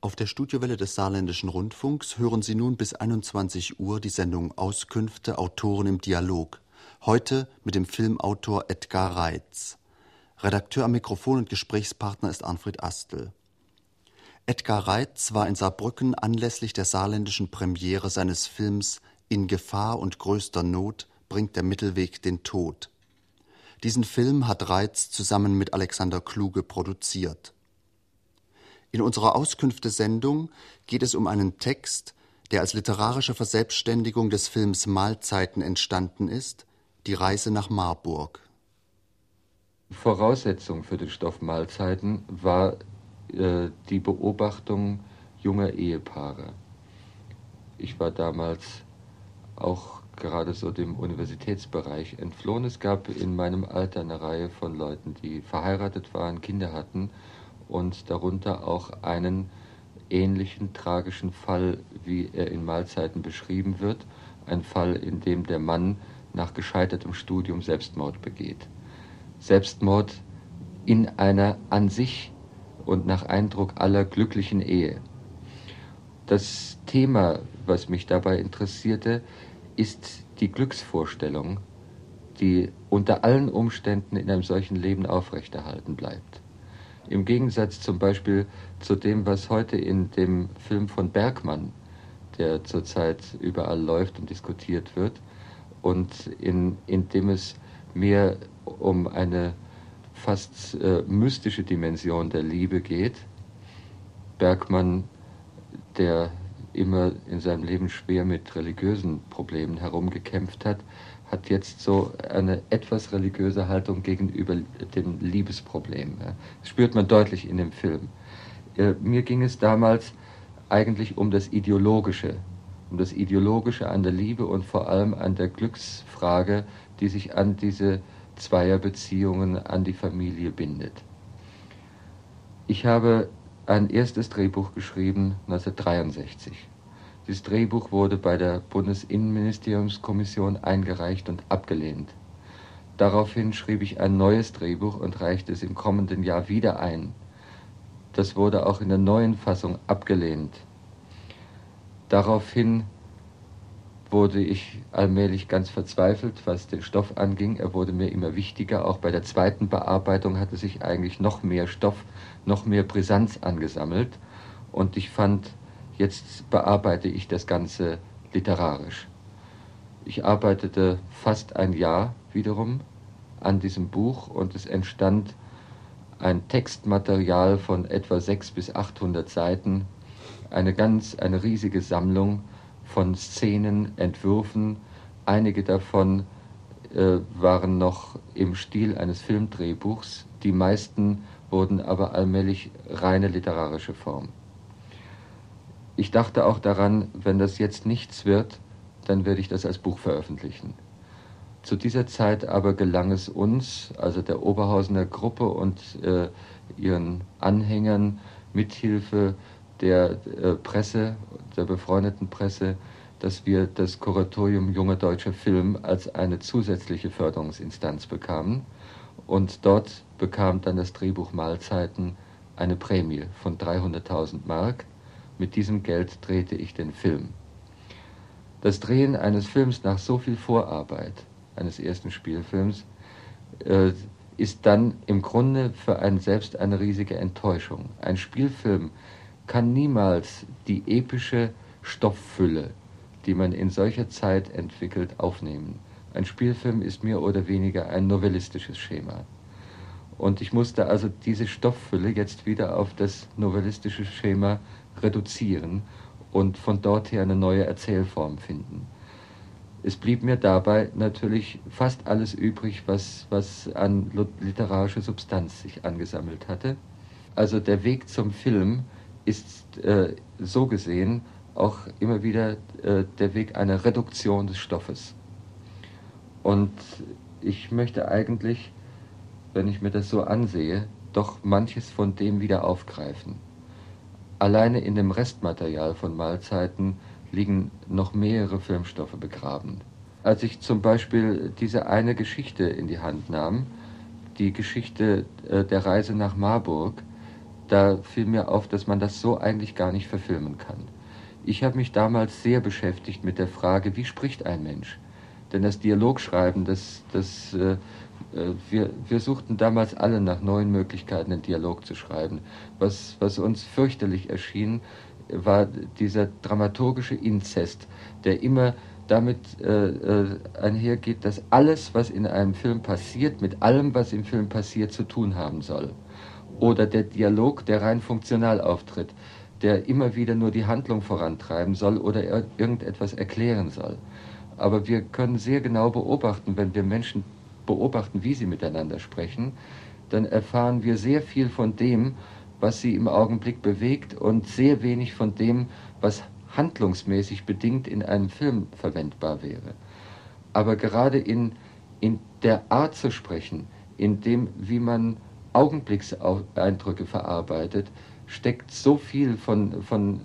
Auf der Studiowelle des Saarländischen Rundfunks hören Sie nun bis 21 Uhr die Sendung Auskünfte Autoren im Dialog. Heute mit dem Filmautor Edgar Reitz. Redakteur am Mikrofon und Gesprächspartner ist Arnfred Astel. Edgar Reitz war in Saarbrücken anlässlich der saarländischen Premiere seines Films In Gefahr und größter Not bringt der Mittelweg den Tod. Diesen Film hat Reitz zusammen mit Alexander Kluge produziert. In unserer Auskünfte-Sendung geht es um einen Text, der als literarische Verselbstständigung des Films Mahlzeiten entstanden ist, die Reise nach Marburg. Voraussetzung für den Stoff Mahlzeiten war äh, die Beobachtung junger Ehepaare. Ich war damals auch gerade so dem Universitätsbereich entflohen. Es gab in meinem Alter eine Reihe von Leuten, die verheiratet waren, Kinder hatten und darunter auch einen ähnlichen tragischen Fall, wie er in Mahlzeiten beschrieben wird. Ein Fall, in dem der Mann nach gescheitertem Studium Selbstmord begeht. Selbstmord in einer an sich und nach Eindruck aller glücklichen Ehe. Das Thema, was mich dabei interessierte, ist die Glücksvorstellung, die unter allen Umständen in einem solchen Leben aufrechterhalten bleibt. Im Gegensatz zum Beispiel zu dem, was heute in dem Film von Bergmann, der zurzeit überall läuft und diskutiert wird, und in, in dem es mehr um eine fast äh, mystische Dimension der Liebe geht. Bergmann, der immer in seinem Leben schwer mit religiösen Problemen herumgekämpft hat, hat jetzt so eine etwas religiöse Haltung gegenüber dem Liebesproblem. Das spürt man deutlich in dem Film. Äh, mir ging es damals eigentlich um das Ideologische, um das Ideologische an der Liebe und vor allem an der Glücksfrage, die sich an diese Zweierbeziehungen, an die Familie bindet. Ich habe ein erstes Drehbuch geschrieben 1963. Dieses Drehbuch wurde bei der Bundesinnenministeriumskommission eingereicht und abgelehnt. Daraufhin schrieb ich ein neues Drehbuch und reichte es im kommenden Jahr wieder ein. Das wurde auch in der neuen Fassung abgelehnt. Daraufhin wurde ich allmählich ganz verzweifelt, was den Stoff anging. Er wurde mir immer wichtiger. Auch bei der zweiten Bearbeitung hatte sich eigentlich noch mehr Stoff, noch mehr Brisanz angesammelt. Und ich fand Jetzt bearbeite ich das Ganze literarisch. Ich arbeitete fast ein Jahr wiederum an diesem Buch und es entstand ein Textmaterial von etwa 600 bis 800 Seiten, eine ganz, eine riesige Sammlung von Szenen, Entwürfen. Einige davon äh, waren noch im Stil eines Filmdrehbuchs, die meisten wurden aber allmählich reine literarische Form. Ich dachte auch daran, wenn das jetzt nichts wird, dann werde ich das als Buch veröffentlichen. Zu dieser Zeit aber gelang es uns, also der Oberhausener Gruppe und äh, ihren Anhängern, mithilfe der äh, Presse, der befreundeten Presse, dass wir das Kuratorium Junger Deutscher Film als eine zusätzliche Förderungsinstanz bekamen. Und dort bekam dann das Drehbuch Mahlzeiten eine Prämie von 300.000 Mark mit diesem Geld drehte ich den Film. Das Drehen eines Films nach so viel Vorarbeit, eines ersten Spielfilms, äh, ist dann im Grunde für einen selbst eine riesige Enttäuschung. Ein Spielfilm kann niemals die epische Stofffülle, die man in solcher Zeit entwickelt, aufnehmen. Ein Spielfilm ist mehr oder weniger ein novellistisches Schema. Und ich musste also diese Stofffülle jetzt wieder auf das novellistische Schema reduzieren und von dort her eine neue Erzählform finden. Es blieb mir dabei natürlich fast alles übrig, was, was an literarischer Substanz sich angesammelt hatte. Also der Weg zum Film ist äh, so gesehen auch immer wieder äh, der Weg einer Reduktion des Stoffes. Und ich möchte eigentlich, wenn ich mir das so ansehe, doch manches von dem wieder aufgreifen. Alleine in dem Restmaterial von Mahlzeiten liegen noch mehrere Filmstoffe begraben. Als ich zum Beispiel diese eine Geschichte in die Hand nahm, die Geschichte äh, der Reise nach Marburg, da fiel mir auf, dass man das so eigentlich gar nicht verfilmen kann. Ich habe mich damals sehr beschäftigt mit der Frage, wie spricht ein Mensch? Denn das Dialogschreiben, das, das, äh, wir, wir suchten damals alle nach neuen Möglichkeiten, einen Dialog zu schreiben. Was, was uns fürchterlich erschien, war dieser dramaturgische Inzest, der immer damit äh, äh, einhergeht, dass alles, was in einem Film passiert, mit allem, was im Film passiert, zu tun haben soll. Oder der Dialog, der rein funktional auftritt, der immer wieder nur die Handlung vorantreiben soll oder ir irgendetwas erklären soll. Aber wir können sehr genau beobachten, wenn wir Menschen beobachten, wie sie miteinander sprechen, dann erfahren wir sehr viel von dem, was sie im Augenblick bewegt und sehr wenig von dem, was handlungsmäßig bedingt in einem Film verwendbar wäre. Aber gerade in, in der Art zu sprechen, in dem, wie man Augenblickseindrücke verarbeitet, steckt so viel von, von,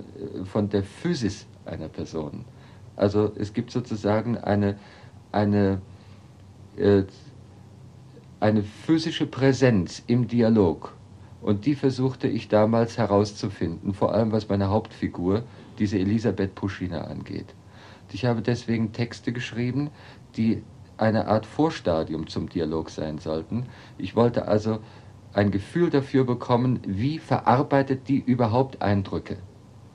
von der Physis einer Person. Also es gibt sozusagen eine, eine, äh, eine physische Präsenz im Dialog. Und die versuchte ich damals herauszufinden, vor allem was meine Hauptfigur, diese Elisabeth Puschina angeht. Ich habe deswegen Texte geschrieben, die eine Art Vorstadium zum Dialog sein sollten. Ich wollte also ein Gefühl dafür bekommen, wie verarbeitet die überhaupt Eindrücke.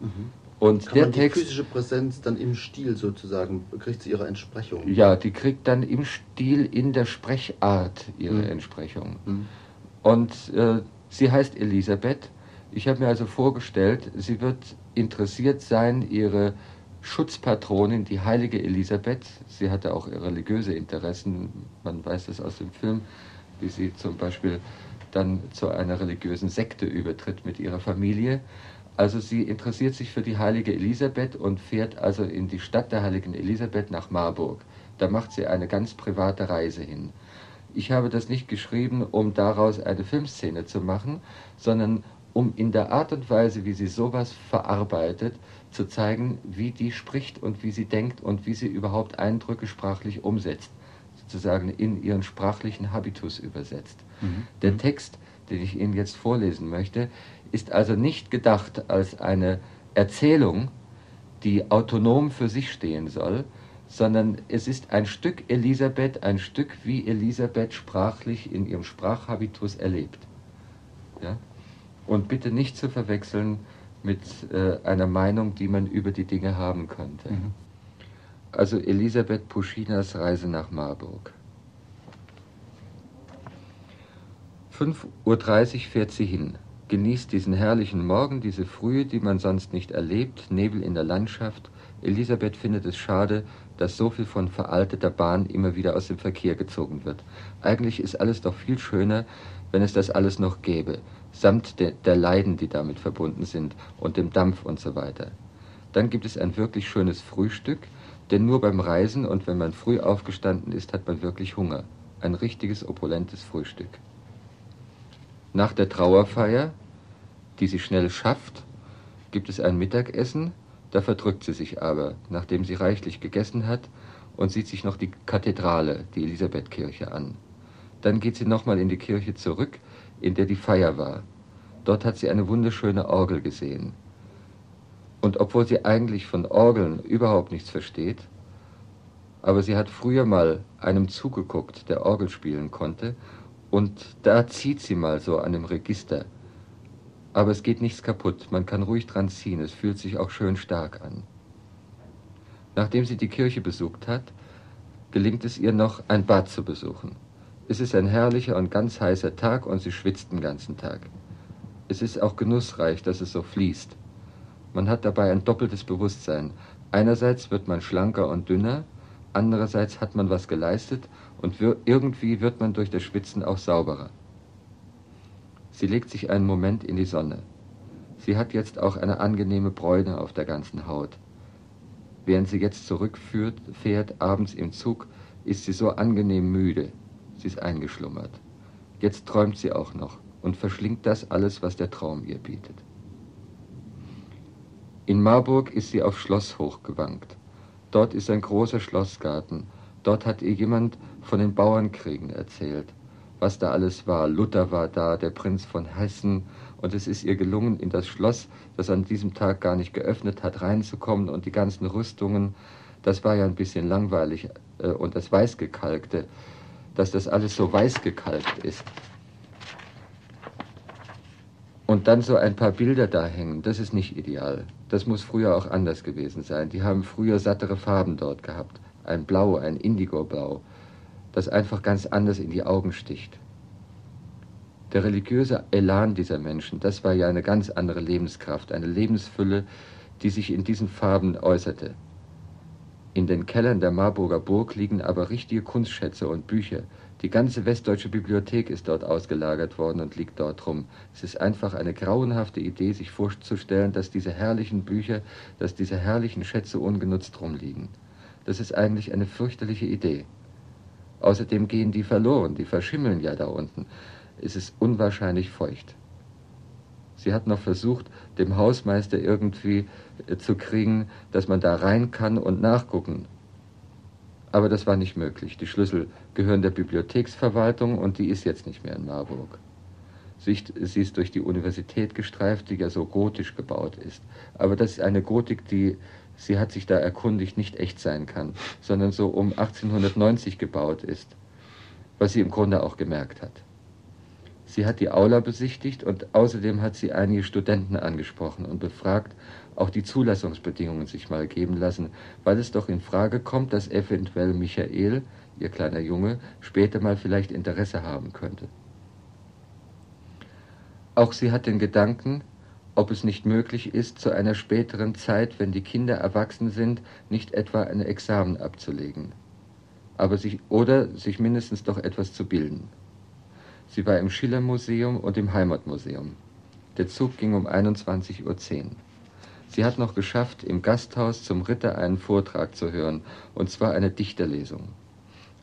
Mhm. Und Kann der man die Text, physische Präsenz dann im Stil sozusagen, kriegt sie ihre Entsprechung? Ja, die kriegt dann im Stil, in der Sprechart ihre mhm. Entsprechung. Mhm. Und äh, sie heißt Elisabeth ich habe mir also vorgestellt, sie wird interessiert sein, ihre Schutzpatronin, die heilige Elisabeth, sie hatte auch religiöse Interessen, man weiß das aus dem Film, wie sie zum Beispiel dann zu einer religiösen Sekte übertritt mit ihrer Familie. Also sie interessiert sich für die heilige Elisabeth und fährt also in die Stadt der heiligen Elisabeth nach Marburg. Da macht sie eine ganz private Reise hin. Ich habe das nicht geschrieben, um daraus eine Filmszene zu machen, sondern um in der Art und Weise, wie sie sowas verarbeitet, zu zeigen, wie die spricht und wie sie denkt und wie sie überhaupt Eindrücke sprachlich umsetzt, sozusagen in ihren sprachlichen Habitus übersetzt. Mhm. Der mhm. Text, den ich Ihnen jetzt vorlesen möchte, ist also nicht gedacht als eine Erzählung, die autonom für sich stehen soll, sondern es ist ein Stück Elisabeth, ein Stück, wie Elisabeth sprachlich in ihrem Sprachhabitus erlebt. Ja? und bitte nicht zu verwechseln mit äh, einer Meinung, die man über die Dinge haben könnte. Mhm. Also Elisabeth Puschinas Reise nach Marburg. 5.30 Uhr fährt sie hin, genießt diesen herrlichen Morgen, diese Frühe, die man sonst nicht erlebt, Nebel in der Landschaft. Elisabeth findet es schade, dass so viel von veralteter Bahn immer wieder aus dem Verkehr gezogen wird. Eigentlich ist alles doch viel schöner, wenn es das alles noch gäbe samt der, der Leiden, die damit verbunden sind und dem Dampf und so weiter. Dann gibt es ein wirklich schönes Frühstück, denn nur beim Reisen und wenn man früh aufgestanden ist, hat man wirklich Hunger. Ein richtiges opulentes Frühstück. Nach der Trauerfeier, die sie schnell schafft, gibt es ein Mittagessen, da verdrückt sie sich aber, nachdem sie reichlich gegessen hat, und sieht sich noch die Kathedrale, die Elisabethkirche an. Dann geht sie nochmal in die Kirche zurück, in der die Feier war. Dort hat sie eine wunderschöne Orgel gesehen. Und obwohl sie eigentlich von Orgeln überhaupt nichts versteht, aber sie hat früher mal einem zugeguckt, der Orgel spielen konnte, und da zieht sie mal so an dem Register. Aber es geht nichts kaputt, man kann ruhig dran ziehen, es fühlt sich auch schön stark an. Nachdem sie die Kirche besucht hat, gelingt es ihr noch, ein Bad zu besuchen. Es ist ein herrlicher und ganz heißer Tag und sie schwitzt den ganzen Tag. Es ist auch genussreich, dass es so fließt. Man hat dabei ein doppeltes Bewusstsein. Einerseits wird man schlanker und dünner, andererseits hat man was geleistet und irgendwie wird man durch das Schwitzen auch sauberer. Sie legt sich einen Moment in die Sonne. Sie hat jetzt auch eine angenehme Bräune auf der ganzen Haut. Während sie jetzt zurückführt, fährt abends im Zug, ist sie so angenehm müde, Sie ist eingeschlummert. Jetzt träumt sie auch noch und verschlingt das alles, was der Traum ihr bietet. In Marburg ist sie auf Schloss hochgewankt. Dort ist ein großer Schlossgarten. Dort hat ihr jemand von den Bauernkriegen erzählt. was da alles war. Luther war da, der Prinz von Hessen, und es ist ihr gelungen, in das Schloss, das an diesem Tag gar nicht geöffnet hat, reinzukommen und die ganzen Rüstungen, das war ja ein bisschen langweilig, äh, und das Weißgekalkte, dass das alles so weiß gekalkt ist. Und dann so ein paar Bilder da hängen, das ist nicht ideal. Das muss früher auch anders gewesen sein. Die haben früher sattere Farben dort gehabt. Ein Blau, ein Indigoblau, das einfach ganz anders in die Augen sticht. Der religiöse Elan dieser Menschen, das war ja eine ganz andere Lebenskraft, eine Lebensfülle, die sich in diesen Farben äußerte. In den Kellern der Marburger Burg liegen aber richtige Kunstschätze und Bücher. Die ganze westdeutsche Bibliothek ist dort ausgelagert worden und liegt dort rum. Es ist einfach eine grauenhafte Idee, sich vorzustellen, dass diese herrlichen Bücher, dass diese herrlichen Schätze ungenutzt rumliegen. Das ist eigentlich eine fürchterliche Idee. Außerdem gehen die verloren, die verschimmeln ja da unten. Es ist unwahrscheinlich feucht. Sie hat noch versucht, dem Hausmeister irgendwie äh, zu kriegen, dass man da rein kann und nachgucken. Aber das war nicht möglich. Die Schlüssel gehören der Bibliotheksverwaltung und die ist jetzt nicht mehr in Marburg. Sie ist durch die Universität gestreift, die ja so gotisch gebaut ist. Aber das ist eine Gotik, die, sie hat sich da erkundigt, nicht echt sein kann, sondern so um 1890 gebaut ist, was sie im Grunde auch gemerkt hat. Sie hat die Aula besichtigt und außerdem hat sie einige Studenten angesprochen und befragt, auch die Zulassungsbedingungen sich mal geben lassen, weil es doch in Frage kommt, dass eventuell Michael, ihr kleiner Junge, später mal vielleicht Interesse haben könnte. Auch sie hat den Gedanken, ob es nicht möglich ist, zu einer späteren Zeit, wenn die Kinder erwachsen sind, nicht etwa ein Examen abzulegen, aber sich oder sich mindestens doch etwas zu bilden. Sie war im Schillermuseum und im Heimatmuseum. Der Zug ging um 21.10 Uhr. Sie hat noch geschafft, im Gasthaus zum Ritter einen Vortrag zu hören, und zwar eine Dichterlesung.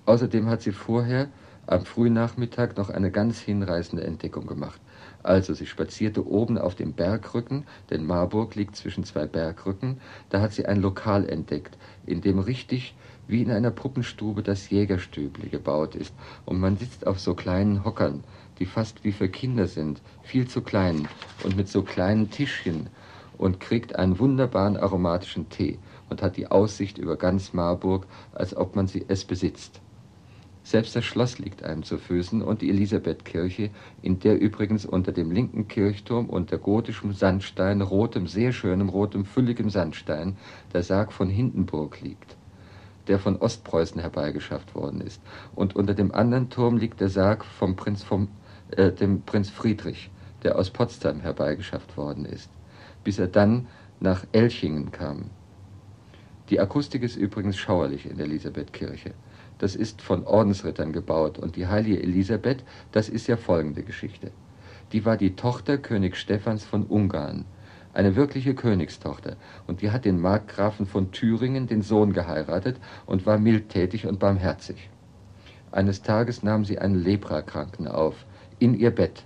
Außerdem hat sie vorher am Frühnachmittag noch eine ganz hinreißende Entdeckung gemacht. Also, sie spazierte oben auf dem Bergrücken, denn Marburg liegt zwischen zwei Bergrücken, da hat sie ein Lokal entdeckt, in dem richtig wie in einer Puppenstube das Jägerstübli gebaut ist, und man sitzt auf so kleinen Hockern, die fast wie für Kinder sind, viel zu klein, und mit so kleinen Tischchen, und kriegt einen wunderbaren aromatischen Tee und hat die Aussicht über ganz Marburg, als ob man sie es besitzt. Selbst das Schloss liegt einem zu Füßen und die Elisabethkirche, in der übrigens unter dem linken Kirchturm unter gotischem Sandstein, rotem, sehr schönem, rotem, fülligem Sandstein, der Sarg von Hindenburg liegt der von Ostpreußen herbeigeschafft worden ist. Und unter dem anderen Turm liegt der Sarg vom Prinz, vom, äh, dem Prinz Friedrich, der aus Potsdam herbeigeschafft worden ist, bis er dann nach Elchingen kam. Die Akustik ist übrigens schauerlich in der Elisabethkirche. Das ist von Ordensrittern gebaut und die heilige Elisabeth, das ist ja folgende Geschichte. Die war die Tochter König Stephans von Ungarn eine wirkliche Königstochter, und die hat den Markgrafen von Thüringen, den Sohn, geheiratet und war mildtätig und barmherzig. Eines Tages nahm sie einen Leprakranken auf, in ihr Bett,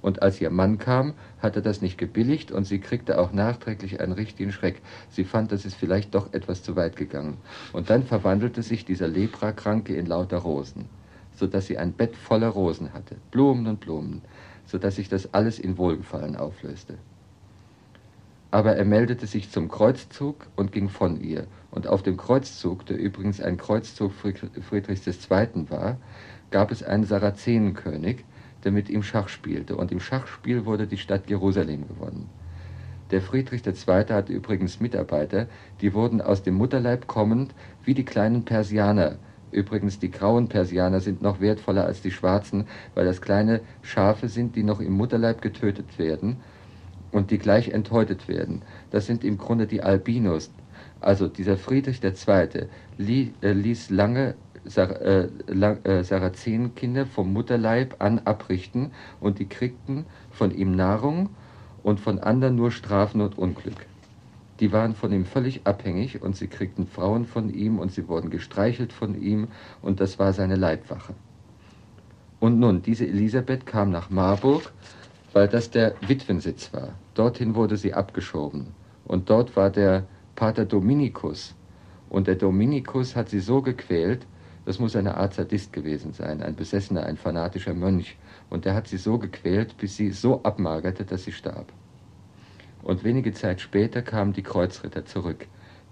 und als ihr Mann kam, hat er das nicht gebilligt und sie kriegte auch nachträglich einen richtigen Schreck. Sie fand, das ist vielleicht doch etwas zu weit gegangen. Und dann verwandelte sich dieser Leprakranke in lauter Rosen, so dass sie ein Bett voller Rosen hatte, Blumen und Blumen, so dass sich das alles in Wohlgefallen auflöste aber er meldete sich zum Kreuzzug und ging von ihr. Und auf dem Kreuzzug, der übrigens ein Kreuzzug Friedrichs II. war, gab es einen Sarazenenkönig, der mit ihm Schach spielte. Und im Schachspiel wurde die Stadt Jerusalem gewonnen. Der Friedrich II. hatte übrigens Mitarbeiter, die wurden aus dem Mutterleib kommend wie die kleinen Persianer. Übrigens, die grauen Persianer sind noch wertvoller als die schwarzen, weil das kleine Schafe sind, die noch im Mutterleib getötet werden und die gleich enthäutet werden. Das sind im Grunde die Albinos. Also dieser Friedrich II. Äh, ließ lange Sarazenenkinder vom Mutterleib an abrichten und die kriegten von ihm Nahrung und von anderen nur Strafen und Unglück. Die waren von ihm völlig abhängig und sie kriegten Frauen von ihm und sie wurden gestreichelt von ihm und das war seine Leibwache. Und nun, diese Elisabeth kam nach Marburg weil das der Witwensitz war. Dorthin wurde sie abgeschoben. Und dort war der Pater Dominikus. Und der Dominikus hat sie so gequält, Das muss eine Art Sadist gewesen sein, ein besessener, ein fanatischer Mönch. Und der hat sie so gequält, bis sie so abmagerte, dass sie starb. Und wenige Zeit später kamen die Kreuzritter zurück,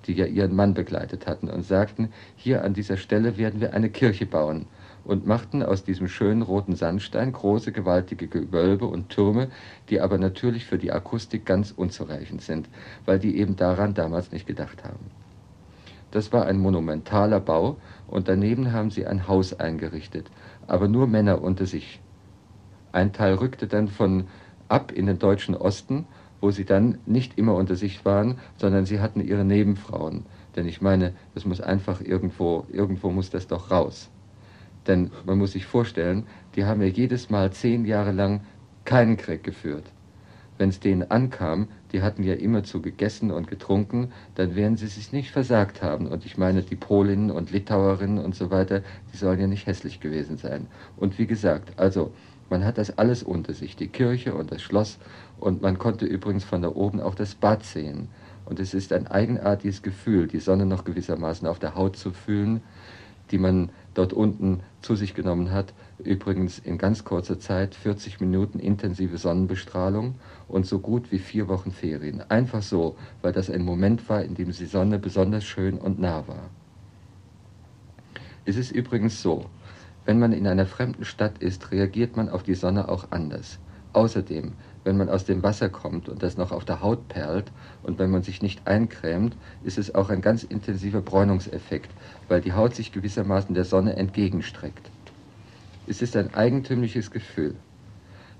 die ja ihren Mann begleitet hatten, und sagten, hier an dieser Stelle werden wir eine Kirche bauen, und machten aus diesem schönen roten Sandstein große, gewaltige Gewölbe und Türme, die aber natürlich für die Akustik ganz unzureichend sind, weil die eben daran damals nicht gedacht haben. Das war ein monumentaler Bau und daneben haben sie ein Haus eingerichtet, aber nur Männer unter sich. Ein Teil rückte dann von ab in den deutschen Osten, wo sie dann nicht immer unter sich waren, sondern sie hatten ihre Nebenfrauen. Denn ich meine, das muss einfach irgendwo, irgendwo muss das doch raus. Denn man muss sich vorstellen, die haben ja jedes Mal zehn Jahre lang keinen Krieg geführt wenn es denen ankam, die hatten ja immerzu gegessen und getrunken, dann werden sie sich nicht versagt haben. Und ich meine, die Polinnen und Litauerinnen und so weiter, die sollen ja nicht hässlich gewesen sein. Und wie gesagt, also man hat das alles unter sich, die Kirche und das Schloss. Und man konnte übrigens von da oben auch das Bad sehen. Und es ist ein eigenartiges Gefühl, die Sonne noch gewissermaßen auf der Haut zu fühlen, die man dort unten zu sich genommen hat. Übrigens in ganz kurzer Zeit 40 Minuten intensive Sonnenbestrahlung und so gut wie vier Wochen Ferien. Einfach so, weil das ein Moment war, in dem die Sonne besonders schön und nah war. Es ist übrigens so, wenn man in einer fremden Stadt ist, reagiert man auf die Sonne auch anders. Außerdem, wenn man aus dem Wasser kommt und das noch auf der Haut perlt und wenn man sich nicht eincremt, ist es auch ein ganz intensiver Bräunungseffekt, weil die Haut sich gewissermaßen der Sonne entgegenstreckt. Es ist ein eigentümliches Gefühl.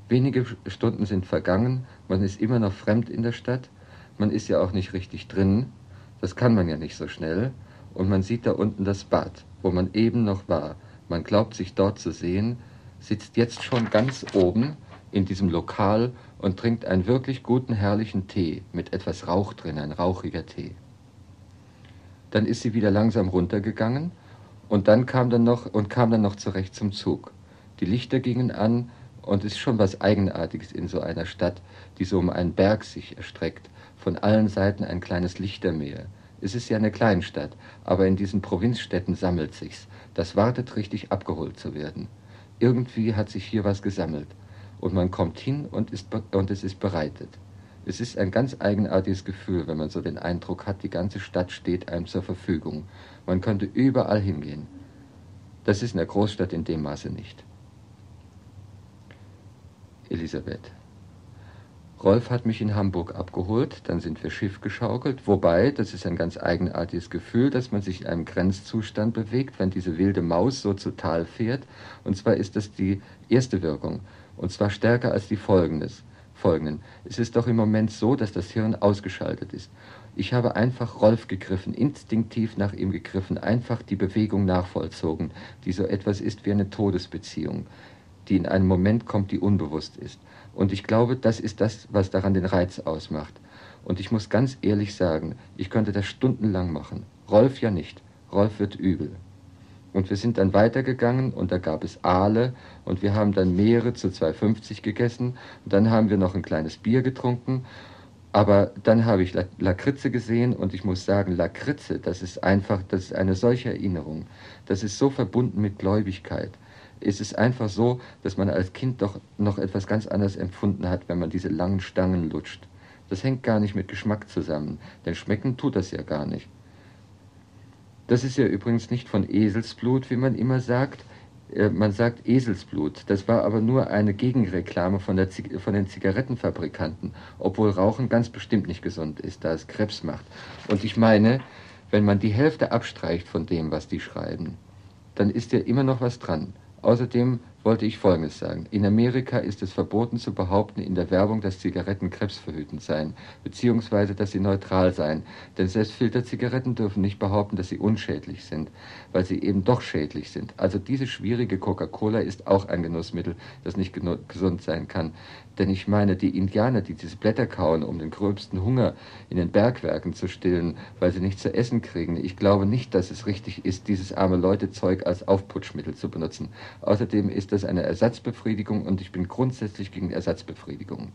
Wenige Stunden sind vergangen, man ist immer noch fremd in der Stadt, man ist ja auch nicht richtig drin, das kann man ja nicht so schnell, und man sieht da unten das Bad, wo man eben noch war. Man glaubt sich dort zu sehen, sitzt jetzt schon ganz oben in diesem Lokal und trinkt einen wirklich guten, herrlichen Tee mit etwas Rauch drin, ein rauchiger Tee. Dann ist sie wieder langsam runtergegangen und dann kam dann noch und kam dann noch zurecht zum Zug. Die Lichter gingen an und es ist schon was Eigenartiges in so einer Stadt, die so um einen Berg sich erstreckt, von allen Seiten ein kleines Lichtermeer. Es ist ja eine Kleinstadt, aber in diesen Provinzstädten sammelt sich's. Das wartet richtig abgeholt zu werden. Irgendwie hat sich hier was gesammelt und man kommt hin und, ist, und es ist bereitet. Es ist ein ganz eigenartiges Gefühl, wenn man so den Eindruck hat, die ganze Stadt steht einem zur Verfügung. Man könnte überall hingehen. Das ist in der Großstadt in dem Maße nicht. Elisabeth. Rolf hat mich in Hamburg abgeholt, dann sind wir Schiff geschaukelt, wobei, das ist ein ganz eigenartiges Gefühl, dass man sich in einem Grenzzustand bewegt, wenn diese wilde Maus so zu Tal fährt. Und zwar ist das die erste Wirkung, und zwar stärker als die folgendes folgenden. Es ist doch im Moment so, dass das Hirn ausgeschaltet ist. Ich habe einfach Rolf gegriffen, instinktiv nach ihm gegriffen, einfach die Bewegung nachvollzogen, die so etwas ist wie eine Todesbeziehung, die in einem Moment kommt, die unbewusst ist. Und ich glaube, das ist das, was daran den Reiz ausmacht. Und ich muss ganz ehrlich sagen, ich könnte das stundenlang machen. Rolf ja nicht. Rolf wird übel. Und wir sind dann weitergegangen und da gab es Aale und wir haben dann Meere zu 2,50 gegessen. Und dann haben wir noch ein kleines Bier getrunken. Aber dann habe ich Lakritze gesehen und ich muss sagen, Lakritze, das ist einfach, das ist eine solche Erinnerung. Das ist so verbunden mit Gläubigkeit. Es ist einfach so, dass man als Kind doch noch etwas ganz anderes empfunden hat, wenn man diese langen Stangen lutscht. Das hängt gar nicht mit Geschmack zusammen, denn schmecken tut das ja gar nicht. Das ist ja übrigens nicht von Eselsblut, wie man immer sagt. Äh, man sagt Eselsblut. Das war aber nur eine Gegenreklame von, der, von den Zigarettenfabrikanten, obwohl Rauchen ganz bestimmt nicht gesund ist, da es Krebs macht. Und ich meine, wenn man die Hälfte abstreicht von dem, was die schreiben, dann ist ja immer noch was dran. Außerdem wollte ich Folgendes sagen. In Amerika ist es verboten zu behaupten in der Werbung, dass Zigaretten krebsverhütend seien, beziehungsweise dass sie neutral seien. Denn selbst Filterzigaretten dürfen nicht behaupten, dass sie unschädlich sind, weil sie eben doch schädlich sind. Also diese schwierige Coca-Cola ist auch ein Genussmittel, das nicht gesund sein kann. Denn ich meine, die Indianer, die diese Blätter kauen, um den gröbsten Hunger in den Bergwerken zu stillen, weil sie nichts zu essen kriegen, ich glaube nicht, dass es richtig ist, dieses arme Leute-Zeug als Aufputschmittel zu benutzen. Außerdem ist das eine Ersatzbefriedigung und ich bin grundsätzlich gegen Ersatzbefriedigung.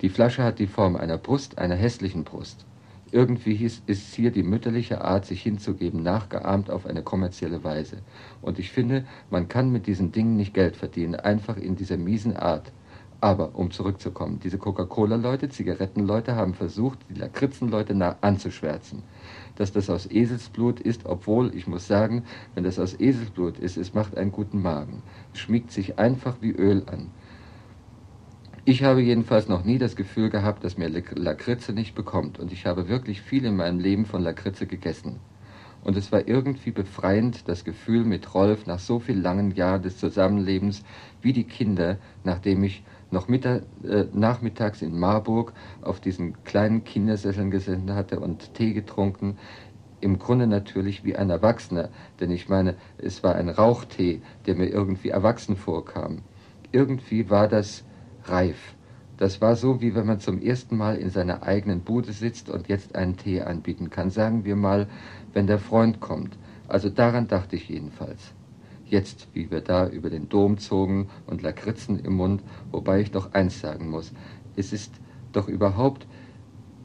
Die Flasche hat die Form einer Brust, einer hässlichen Brust. Irgendwie ist, ist hier die mütterliche Art, sich hinzugeben, nachgeahmt auf eine kommerzielle Weise. Und ich finde, man kann mit diesen Dingen nicht Geld verdienen, einfach in dieser miesen Art. Aber um zurückzukommen, diese Coca-Cola-Leute, Zigarettenleute haben versucht, die Lakritzenleute anzuschwärzen. Dass das aus Eselsblut ist, obwohl, ich muss sagen, wenn das aus Eselsblut ist, es macht einen guten Magen. Es schmiegt sich einfach wie Öl an. Ich habe jedenfalls noch nie das Gefühl gehabt, dass mir Lakritze nicht bekommt. Und ich habe wirklich viel in meinem Leben von Lakritze gegessen. Und es war irgendwie befreiend, das Gefühl mit Rolf nach so vielen langen Jahren des Zusammenlebens wie die Kinder, nachdem ich noch Mittag, äh, nachmittags in Marburg auf diesen kleinen Kindersesseln gesessen hatte und Tee getrunken, im Grunde natürlich wie ein Erwachsener, denn ich meine, es war ein Rauchtee, der mir irgendwie erwachsen vorkam. Irgendwie war das reif. Das war so, wie wenn man zum ersten Mal in seiner eigenen Bude sitzt und jetzt einen Tee anbieten kann. Sagen wir mal, wenn der Freund kommt. Also daran dachte ich jedenfalls jetzt, wie wir da über den Dom zogen und Lakritzen im Mund, wobei ich doch eins sagen muss, es ist doch überhaupt,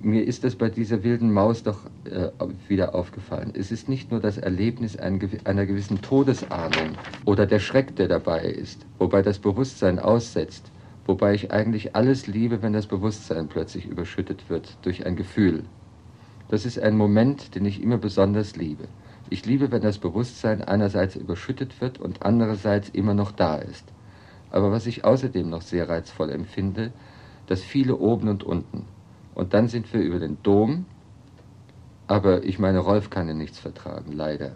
mir ist das bei dieser wilden Maus doch äh, wieder aufgefallen. Es ist nicht nur das Erlebnis einer gewissen Todesahnung oder der Schreck, der dabei ist, wobei das Bewusstsein aussetzt, wobei ich eigentlich alles liebe, wenn das Bewusstsein plötzlich überschüttet wird durch ein Gefühl. Das ist ein Moment, den ich immer besonders liebe. Ich liebe, wenn das Bewusstsein einerseits überschüttet wird und andererseits immer noch da ist. Aber was ich außerdem noch sehr reizvoll empfinde, das viele oben und unten. Und dann sind wir über den Dom, aber ich meine, Rolf kann ja nichts vertragen, leider.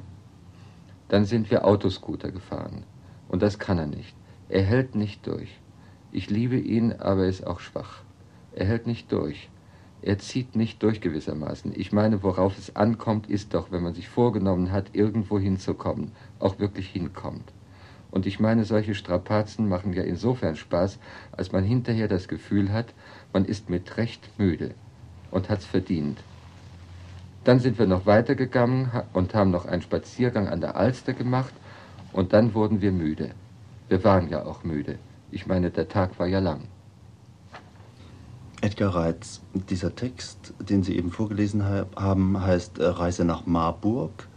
Dann sind wir Autoscooter gefahren. Und das kann er nicht. Er hält nicht durch. Ich liebe ihn, aber er ist auch schwach. Er hält nicht durch er zieht nicht durch gewissermaßen. Ich meine, worauf es ankommt, ist doch, wenn man sich vorgenommen hat, irgendwo hinzukommen, auch wirklich hinkommt. Und ich meine, solche Strapazen machen ja insofern Spaß, als man hinterher das Gefühl hat, man ist mit Recht müde und hat's verdient. Dann sind wir noch weitergegangen und haben noch einen Spaziergang an der Alster gemacht und dann wurden wir müde. Wir waren ja auch müde. Ich meine, der Tag war ja lang. Edgar Reitz, dieser Text, den Sie eben vorgelesen haben, heißt äh, Reise nach Marburg.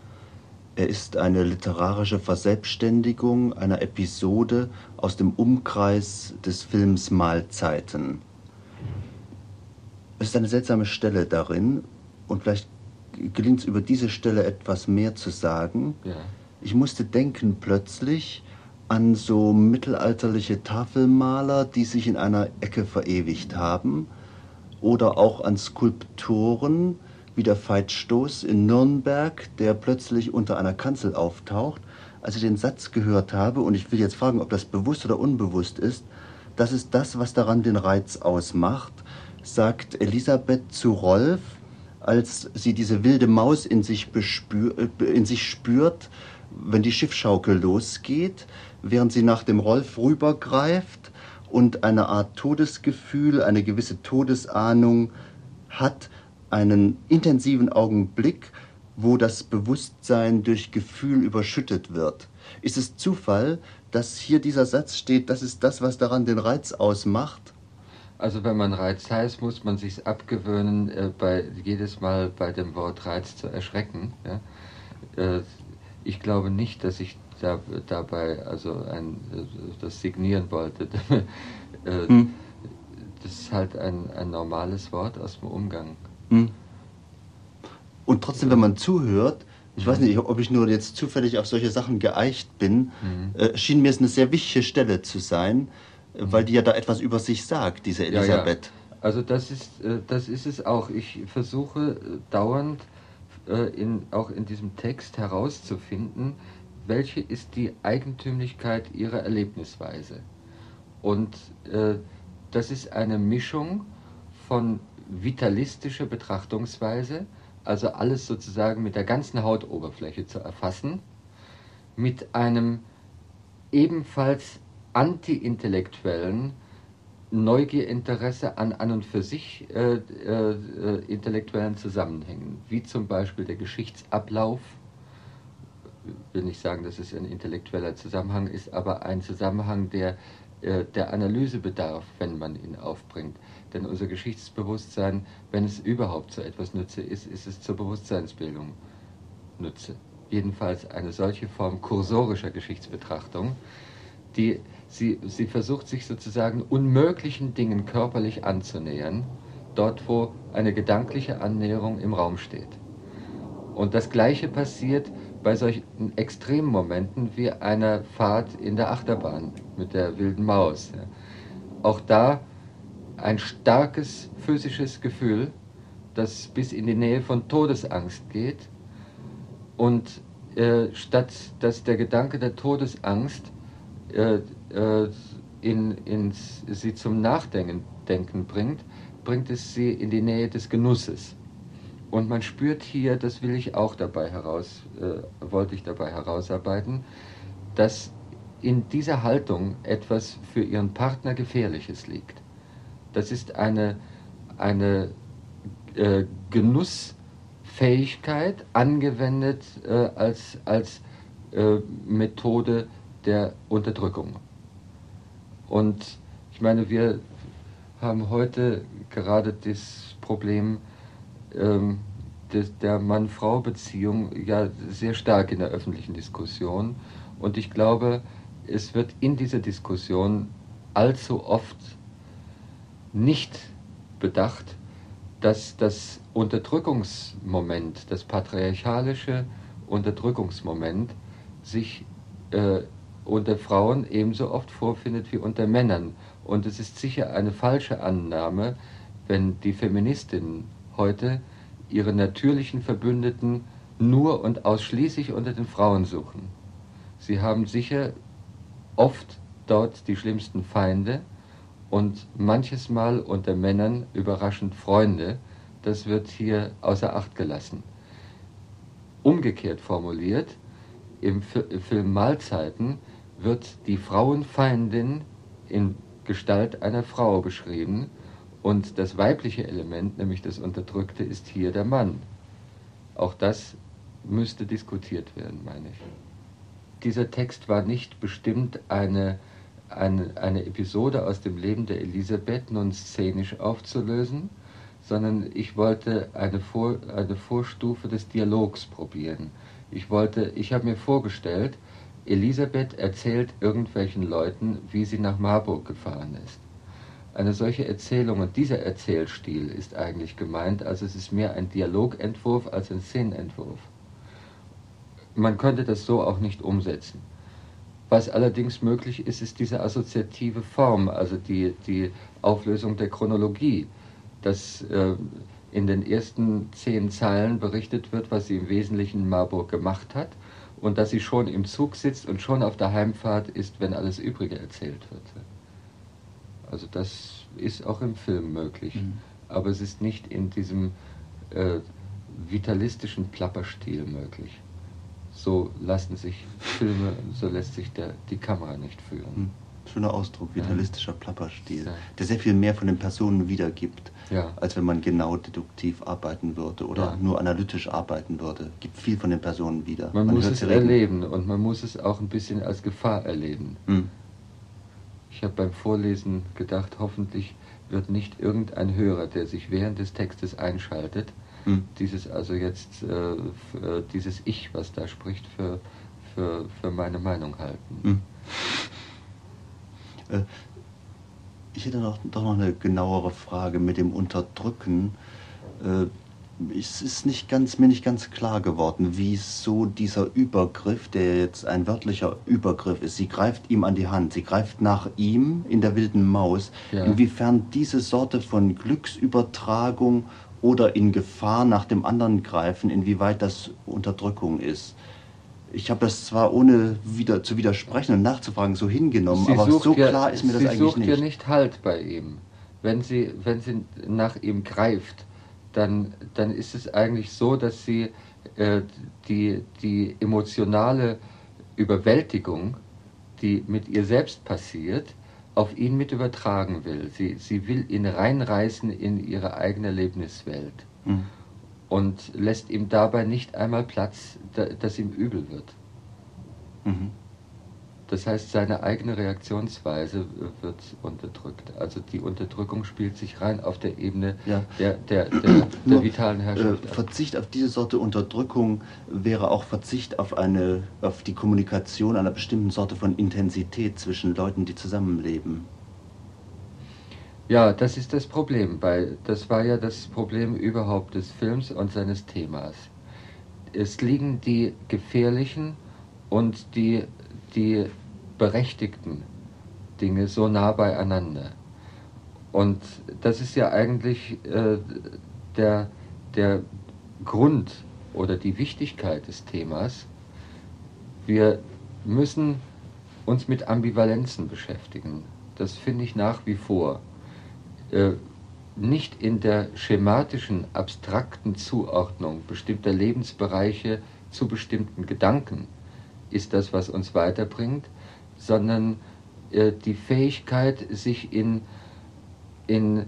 Er ist eine literarische Verselbstständigung einer Episode aus dem Umkreis des Films Mahlzeiten. Es ist eine seltsame Stelle darin und vielleicht gelingt es über diese Stelle etwas mehr zu sagen. Ja. Ich musste denken plötzlich an so mittelalterliche Tafelmaler, die sich in einer Ecke verewigt haben, oder auch an Skulptoren wie der Veitstoß in Nürnberg, der plötzlich unter einer Kanzel auftaucht. Als ich den Satz gehört habe, und ich will jetzt fragen, ob das bewusst oder unbewusst ist, das ist das, was daran den Reiz ausmacht, sagt Elisabeth zu Rolf, als sie diese wilde Maus in sich, bespür, in sich spürt, wenn die Schiffschaukel losgeht, während sie nach dem Rolf rübergreift und eine Art Todesgefühl, eine gewisse Todesahnung hat, einen intensiven Augenblick, wo das Bewusstsein durch Gefühl überschüttet wird. Ist es Zufall, dass hier dieser Satz steht, das ist das, was daran den Reiz ausmacht? Also wenn man Reiz heißt, muss man sich abgewöhnen, äh, bei, jedes Mal bei dem Wort Reiz zu erschrecken. Ja? Äh, ich glaube nicht, dass ich da, dabei also ein, das signieren wollte. äh, hm. Das ist halt ein, ein normales Wort aus dem Umgang. Hm. Und trotzdem, wenn man zuhört, ich weiß nicht, ob ich nur jetzt zufällig auf solche Sachen geeicht bin, mhm. äh, schien mir es eine sehr wichtige Stelle zu sein, mhm. weil die ja da etwas über sich sagt, diese Elisabeth. Ja, ja. Also das ist, äh, das ist es auch. Ich versuche äh, dauernd in, auch in diesem Text herauszufinden, welche ist die Eigentümlichkeit ihrer Erlebnisweise. Und äh, das ist eine Mischung von vitalistischer Betrachtungsweise, also alles sozusagen mit der ganzen Hautoberfläche zu erfassen, mit einem ebenfalls anti-intellektuellen Neugierinteresse an an und für sich äh, äh, intellektuellen Zusammenhängen, wie zum Beispiel der Geschichtsablauf, will nicht sagen, dass es ein intellektueller Zusammenhang ist, aber ein Zusammenhang, der äh, der Analyse bedarf, wenn man ihn aufbringt. Denn unser Geschichtsbewusstsein, wenn es überhaupt zu etwas Nütze ist, ist es zur Bewusstseinsbildung Nütze. Jedenfalls eine solche Form kursorischer Geschichtsbetrachtung, die sie, sie versucht sich sozusagen unmöglichen Dingen körperlich anzunähern, dort wo eine gedankliche Annäherung im Raum steht. Und das Gleiche passiert bei solchen Extremmomenten wie einer Fahrt in der Achterbahn mit der wilden Maus. Auch da ein starkes physisches Gefühl, das bis in die Nähe von Todesangst geht. Und äh, statt dass der Gedanke der Todesangst äh, äh, in, ins, sie zum Nachdenken denken bringt, bringt es sie in die Nähe des Genusses. Und man spürt hier, das will ich auch dabei heraus, äh, wollte ich dabei herausarbeiten, dass in dieser Haltung etwas für ihren Partner Gefährliches liegt. Das ist eine, eine äh, Genussfähigkeit, angewendet äh, als, als äh, Methode der Unterdrückung. Und ich meine, wir haben heute gerade das Problem, ähm, des, der Mann-Frau-Beziehung ja sehr stark in der öffentlichen Diskussion. Und ich glaube, es wird in dieser Diskussion allzu oft nicht bedacht, dass das Unterdrückungsmoment, das patriarchalische Unterdrückungsmoment sich äh, unter Frauen ebenso oft vorfindet wie unter Männern. Und es ist sicher eine falsche Annahme, wenn die Feministinnen heute ihre natürlichen Verbündeten nur und ausschließlich unter den Frauen suchen. Sie haben sicher oft dort die schlimmsten Feinde und manches Mal unter Männern überraschend Freunde. Das wird hier außer Acht gelassen. Umgekehrt formuliert, im Film Mahlzeiten wird die Frauenfeindin in Gestalt einer Frau beschrieben, und das weibliche Element, nämlich das Unterdrückte, ist hier der Mann. Auch das müsste diskutiert werden, meine ich. Dieser Text war nicht bestimmt eine, eine, eine Episode aus dem Leben der Elisabeth nun szenisch aufzulösen, sondern ich wollte eine, Vor, eine Vorstufe des Dialogs probieren. Ich wollte, ich habe mir vorgestellt, Elisabeth erzählt irgendwelchen Leuten, wie sie nach Marburg gefahren ist eine solche Erzählung und dieser Erzählstil ist eigentlich gemeint, also es ist mehr ein Dialogentwurf als ein Szenenentwurf. Man könnte das so auch nicht umsetzen. Was allerdings möglich ist, ist diese assoziative Form, also die, die Auflösung der Chronologie, dass äh, in den ersten zehn Zeilen berichtet wird, was sie im Wesentlichen in Marburg gemacht hat und dass sie schon im Zug sitzt und schon auf der Heimfahrt ist, wenn alles Übrige erzählt wird. Also das ist auch im Film möglich. Mhm. Aber es ist nicht in diesem äh, vitalistischen Plapperstil möglich. So lassen sich Filme, so lässt sich der, die Kamera nicht führen. Mhm. Schöner Ausdruck, vitalistischer Plapperstil, ja. der sehr viel mehr von den Personen wiedergibt, ja. als wenn man genau deduktiv arbeiten würde oder ja. nur analytisch arbeiten würde. Gibt viel von den Personen wieder. Man, man muss es erleben und man muss es auch ein bisschen als Gefahr erleben. Mhm. Ich habe beim Vorlesen gedacht, hoffentlich wird nicht irgendein Hörer, der sich während des Textes einschaltet, hm. dieses also jetzt äh, äh, dieses Ich, was da spricht, für, für, für meine Meinung halten. Hm. Äh, ich hätte noch, doch noch eine genauere Frage mit dem Unterdrücken. Äh, es ist nicht ganz, mir nicht ganz klar geworden, wieso dieser Übergriff, der jetzt ein wörtlicher Übergriff ist, sie greift ihm an die Hand, sie greift nach ihm in der wilden Maus, ja. inwiefern diese Sorte von Glücksübertragung oder in Gefahr nach dem anderen greifen, inwieweit das Unterdrückung ist. Ich habe das zwar ohne wieder zu widersprechen und nachzufragen so hingenommen, sie aber so ja, klar ist mir das eigentlich nicht. Sie sucht ja nicht Halt bei ihm. Wenn sie, wenn sie nach ihm greift, dann, dann ist es eigentlich so, dass sie äh, die, die emotionale Überwältigung, die mit ihr selbst passiert, auf ihn mit übertragen will. Sie, sie will ihn reinreißen in ihre eigene Erlebniswelt mhm. und lässt ihm dabei nicht einmal Platz, da, dass ihm übel wird. Das heißt, seine eigene Reaktionsweise wird unterdrückt. Also die Unterdrückung spielt sich rein auf der Ebene ja. der, der, der, der vitalen äh, Herrschaft. Äh, Verzicht auf diese Sorte Unterdrückung wäre auch Verzicht auf, eine, auf die Kommunikation einer bestimmten Sorte von Intensität zwischen Leuten, die zusammenleben. Ja, das ist das Problem. Bei, das war ja das Problem überhaupt des Films und seines Themas. Es liegen die gefährlichen und die, die berechtigten Dinge so nah beieinander. Und das ist ja eigentlich äh, der, der Grund oder die Wichtigkeit des Themas. Wir müssen uns mit Ambivalenzen beschäftigen. Das finde ich nach wie vor. Äh, nicht in der schematischen, abstrakten Zuordnung bestimmter Lebensbereiche zu bestimmten Gedanken ist das, was uns weiterbringt, sondern äh, die Fähigkeit, sich in, in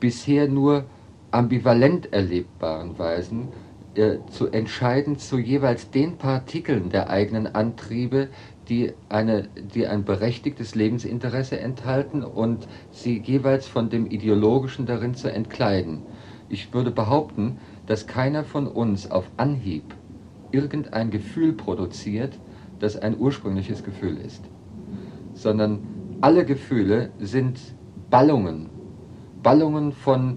bisher nur ambivalent erlebbaren Weisen äh, zu entscheiden zu jeweils den Partikeln der eigenen Antriebe, die, eine, die ein berechtigtes Lebensinteresse enthalten und sie jeweils von dem Ideologischen darin zu entkleiden. Ich würde behaupten, dass keiner von uns auf Anhieb irgendein Gefühl produziert, das ein ursprüngliches Gefühl ist sondern alle Gefühle sind Ballungen, Ballungen von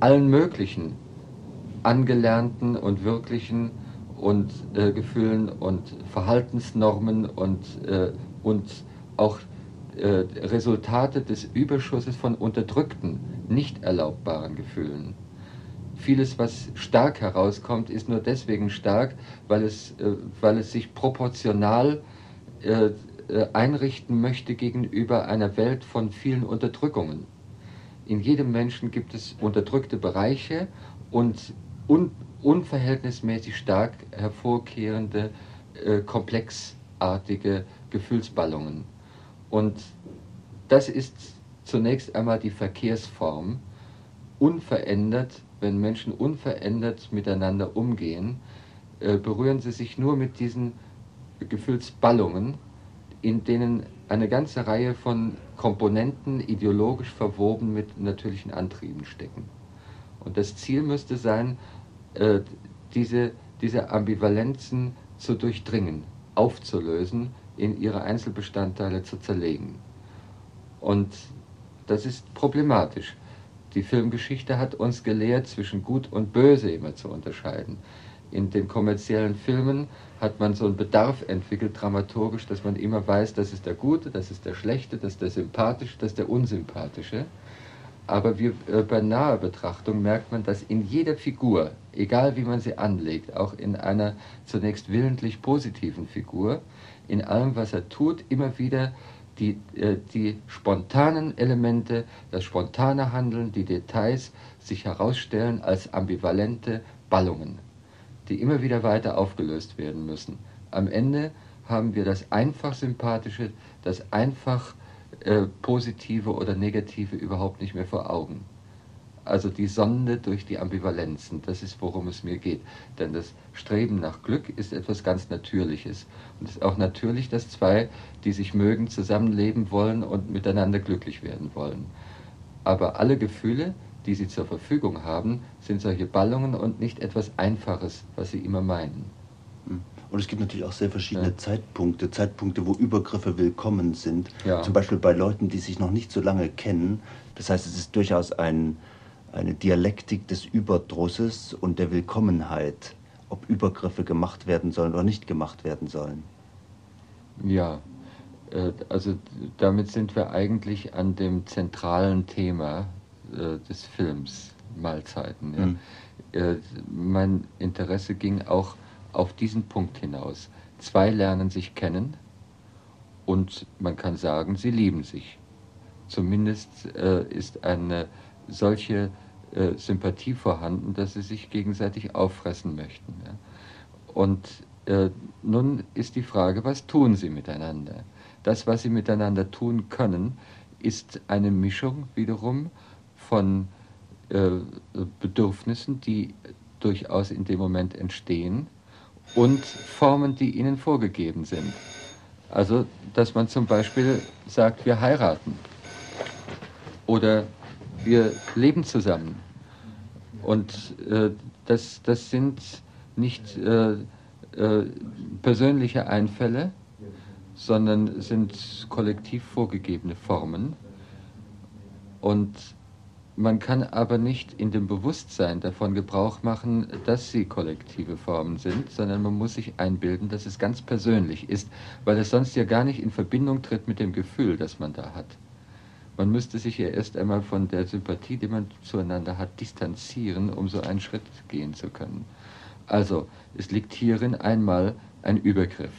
allen möglichen angelernten und wirklichen und äh, Gefühlen und Verhaltensnormen und, äh, und auch äh, Resultate des Überschusses von unterdrückten, nicht erlaubbaren Gefühlen. Vieles, was stark herauskommt, ist nur deswegen stark, weil es, äh, weil es sich proportional äh, äh, einrichten möchte gegenüber einer Welt von vielen Unterdrückungen. In jedem Menschen gibt es unterdrückte Bereiche und un unverhältnismäßig stark hervorkehrende, äh, komplexartige Gefühlsballungen. Und das ist zunächst einmal die Verkehrsform, unverändert, wenn Menschen unverändert miteinander umgehen, äh, berühren sie sich nur mit diesen Gefühlsballungen in denen eine ganze Reihe von Komponenten ideologisch verwoben mit natürlichen Antrieben stecken. Und das Ziel müsste sein, äh, diese, diese Ambivalenzen zu durchdringen, aufzulösen, in ihre Einzelbestandteile zu zerlegen. Und das ist problematisch. Die Filmgeschichte hat uns gelehrt, zwischen Gut und Böse immer zu unterscheiden in den kommerziellen Filmen hat man so einen Bedarf entwickelt, dramaturgisch, dass man immer weiß, das ist der Gute, das ist der Schlechte, das ist der Sympathische, das ist der Unsympathische. Aber wir, äh, bei naher Betrachtung merkt man, dass in jeder Figur, egal wie man sie anlegt, auch in einer zunächst willentlich positiven Figur, in allem, was er tut, immer wieder die, äh, die spontanen Elemente, das spontane Handeln, die Details sich herausstellen als ambivalente Ballungen die immer wieder weiter aufgelöst werden müssen. Am Ende haben wir das einfach Sympathische, das einfach äh, Positive oder Negative überhaupt nicht mehr vor Augen. Also die Sonde durch die Ambivalenzen, das ist, worum es mir geht. Denn das Streben nach Glück ist etwas ganz Natürliches. Und es ist auch natürlich, dass zwei, die sich mögen, zusammenleben wollen und miteinander glücklich werden wollen. Aber alle Gefühle die sie zur Verfügung haben, sind solche Ballungen und nicht etwas Einfaches, was sie immer meinen. Hm. Und es gibt natürlich auch sehr verschiedene ja. Zeitpunkte, Zeitpunkte, wo Übergriffe willkommen sind. Ja. Zum Beispiel bei Leuten, die sich noch nicht so lange kennen. Das heißt, es ist durchaus ein, eine Dialektik des Überdrusses und der Willkommenheit, ob Übergriffe gemacht werden sollen oder nicht gemacht werden sollen. Ja, äh, also damit sind wir eigentlich an dem zentralen Thema äh, des Films Mahlzeiten. Ja. Mhm. Mein Interesse ging auch auf diesen Punkt hinaus. Zwei lernen sich kennen und man kann sagen, sie lieben sich. Zumindest ist eine solche äh, Sympathie vorhanden, dass sie sich gegenseitig auffressen möchten. Ja. Und äh, nun ist die Frage, was tun sie miteinander? Das, was sie miteinander tun können, ist eine Mischung wiederum von äh, Bedürfnissen, die durchaus in dem Moment entstehen und Formen, die ihnen vorgegeben sind. Also, dass man zum Beispiel sagt, wir heiraten oder wir leben zusammen. Und äh, das, das sind nicht äh, äh, persönliche Einfälle, sondern sind kollektiv vorgegebene Formen. Und man kann aber nicht in dem Bewusstsein davon Gebrauch machen, dass sie kollektive Formen sind, sondern man muss sich einbilden, dass es ganz persönlich ist, weil es sonst ja gar nicht in Verbindung tritt mit dem Gefühl, das man da hat. Man müsste sich ja erst einmal von der Sympathie, die man zueinander hat, distanzieren, um so einen Schritt gehen zu können. Also, es liegt hierin einmal ein Übergriff.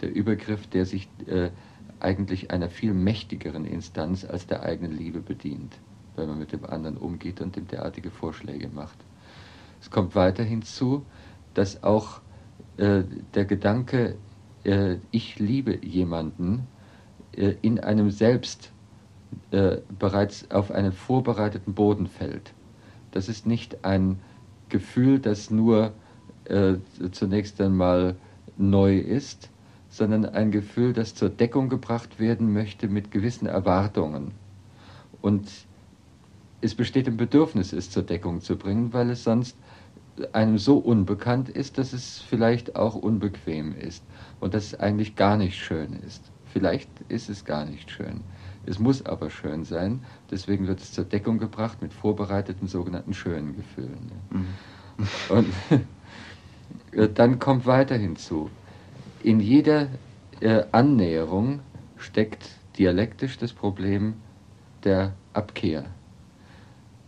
Der Übergriff, der sich äh, eigentlich einer viel mächtigeren Instanz als der eigenen Liebe bedient, wenn man mit dem anderen umgeht und ihm derartige Vorschläge macht. Es kommt weiter hinzu, dass auch äh, der Gedanke, äh, ich liebe jemanden, äh, in einem selbst äh, bereits auf einen vorbereiteten Boden fällt. Das ist nicht ein Gefühl, das nur äh, zunächst einmal neu ist, sondern ein Gefühl, das zur Deckung gebracht werden möchte mit gewissen Erwartungen. Und es besteht ein Bedürfnis, es zur Deckung zu bringen, weil es sonst einem so unbekannt ist, dass es vielleicht auch unbequem ist und dass es eigentlich gar nicht schön ist. Vielleicht ist es gar nicht schön. Es muss aber schön sein, deswegen wird es zur Deckung gebracht mit vorbereiteten sogenannten schönen Gefühlen. Mhm. Und äh, dann kommt weiter hinzu, in jeder äh, Annäherung steckt dialektisch das Problem der Abkehr.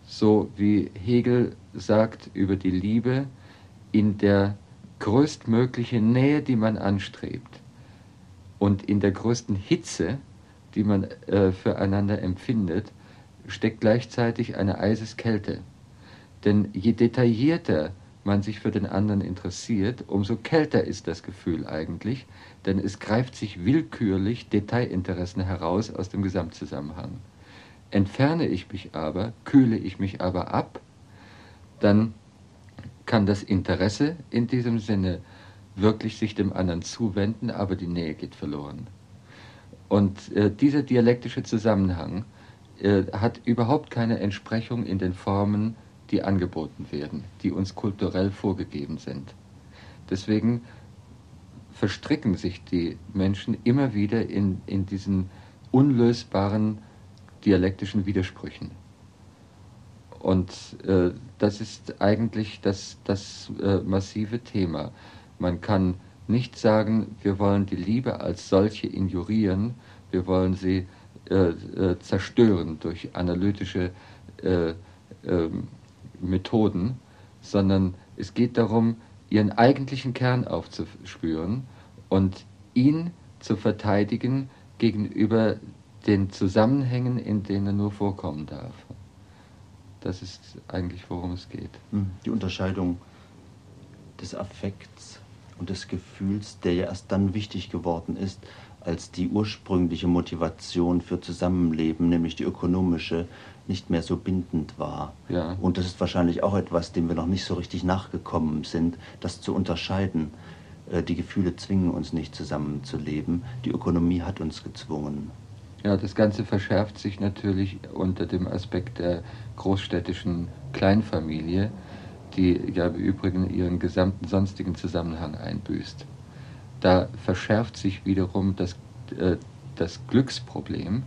So wie Hegel sagt über die Liebe, in der größtmöglichen Nähe, die man anstrebt und in der größten Hitze, die man äh, füreinander empfindet, steckt gleichzeitig eine Eiseskälte. Denn je detaillierter man sich für den anderen interessiert, umso kälter ist das Gefühl eigentlich, denn es greift sich willkürlich Detailinteressen heraus aus dem Gesamtzusammenhang. Entferne ich mich aber, kühle ich mich aber ab, dann kann das Interesse in diesem Sinne wirklich sich dem anderen zuwenden, aber die Nähe geht verloren. Und äh, dieser dialektische Zusammenhang äh, hat überhaupt keine Entsprechung in den Formen, die angeboten werden, die uns kulturell vorgegeben sind. Deswegen verstricken sich die Menschen immer wieder in, in diesen unlösbaren dialektischen Widersprüchen. Und äh, das ist eigentlich das, das äh, massive Thema. Man kann nicht sagen, wir wollen die Liebe als solche injurieren, wir wollen sie äh, äh, zerstören durch analytische äh, ähm, Methoden, sondern es geht darum, ihren eigentlichen Kern aufzuspüren und ihn zu verteidigen gegenüber den Zusammenhängen, in denen er nur vorkommen darf. Das ist eigentlich, worum es geht. Hm, die Unterscheidung des Affekts und des Gefühls, der ja erst dann wichtig geworden ist, als die ursprüngliche Motivation für Zusammenleben, nämlich die ökonomische, nicht mehr so bindend war. Ja. Und das ist wahrscheinlich auch etwas, dem wir noch nicht so richtig nachgekommen sind, das zu unterscheiden. Äh, die Gefühle zwingen uns nicht zusammenzuleben, die Ökonomie hat uns gezwungen. Ja, das Ganze verschärft sich natürlich unter dem Aspekt der großstädtischen Kleinfamilie die ja im Übrigen ihren gesamten sonstigen Zusammenhang einbüßt. Da verschärft sich wiederum das, äh, das Glücksproblem,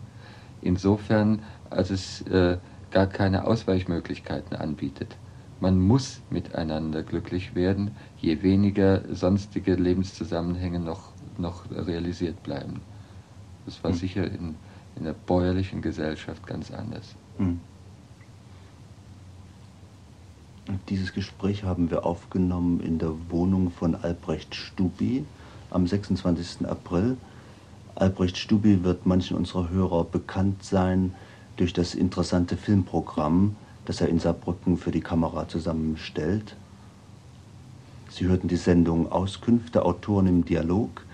insofern, als es äh, gar keine Ausweichmöglichkeiten anbietet. Man muss miteinander glücklich werden, je weniger sonstige Lebenszusammenhänge noch, noch realisiert bleiben. Das war mhm. sicher in, in der bäuerlichen Gesellschaft ganz anders. Mhm. Dieses Gespräch haben wir aufgenommen in der Wohnung von Albrecht Stubi am 26. April. Albrecht Stubi wird manchen unserer Hörer bekannt sein durch das interessante Filmprogramm, das er in Saarbrücken für die Kamera zusammenstellt. Sie hörten die Sendung Auskünfte Autoren im Dialog.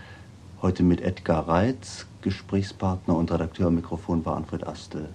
Heute mit Edgar Reitz, Gesprächspartner und Redakteur am Mikrofon war Anfred Astel.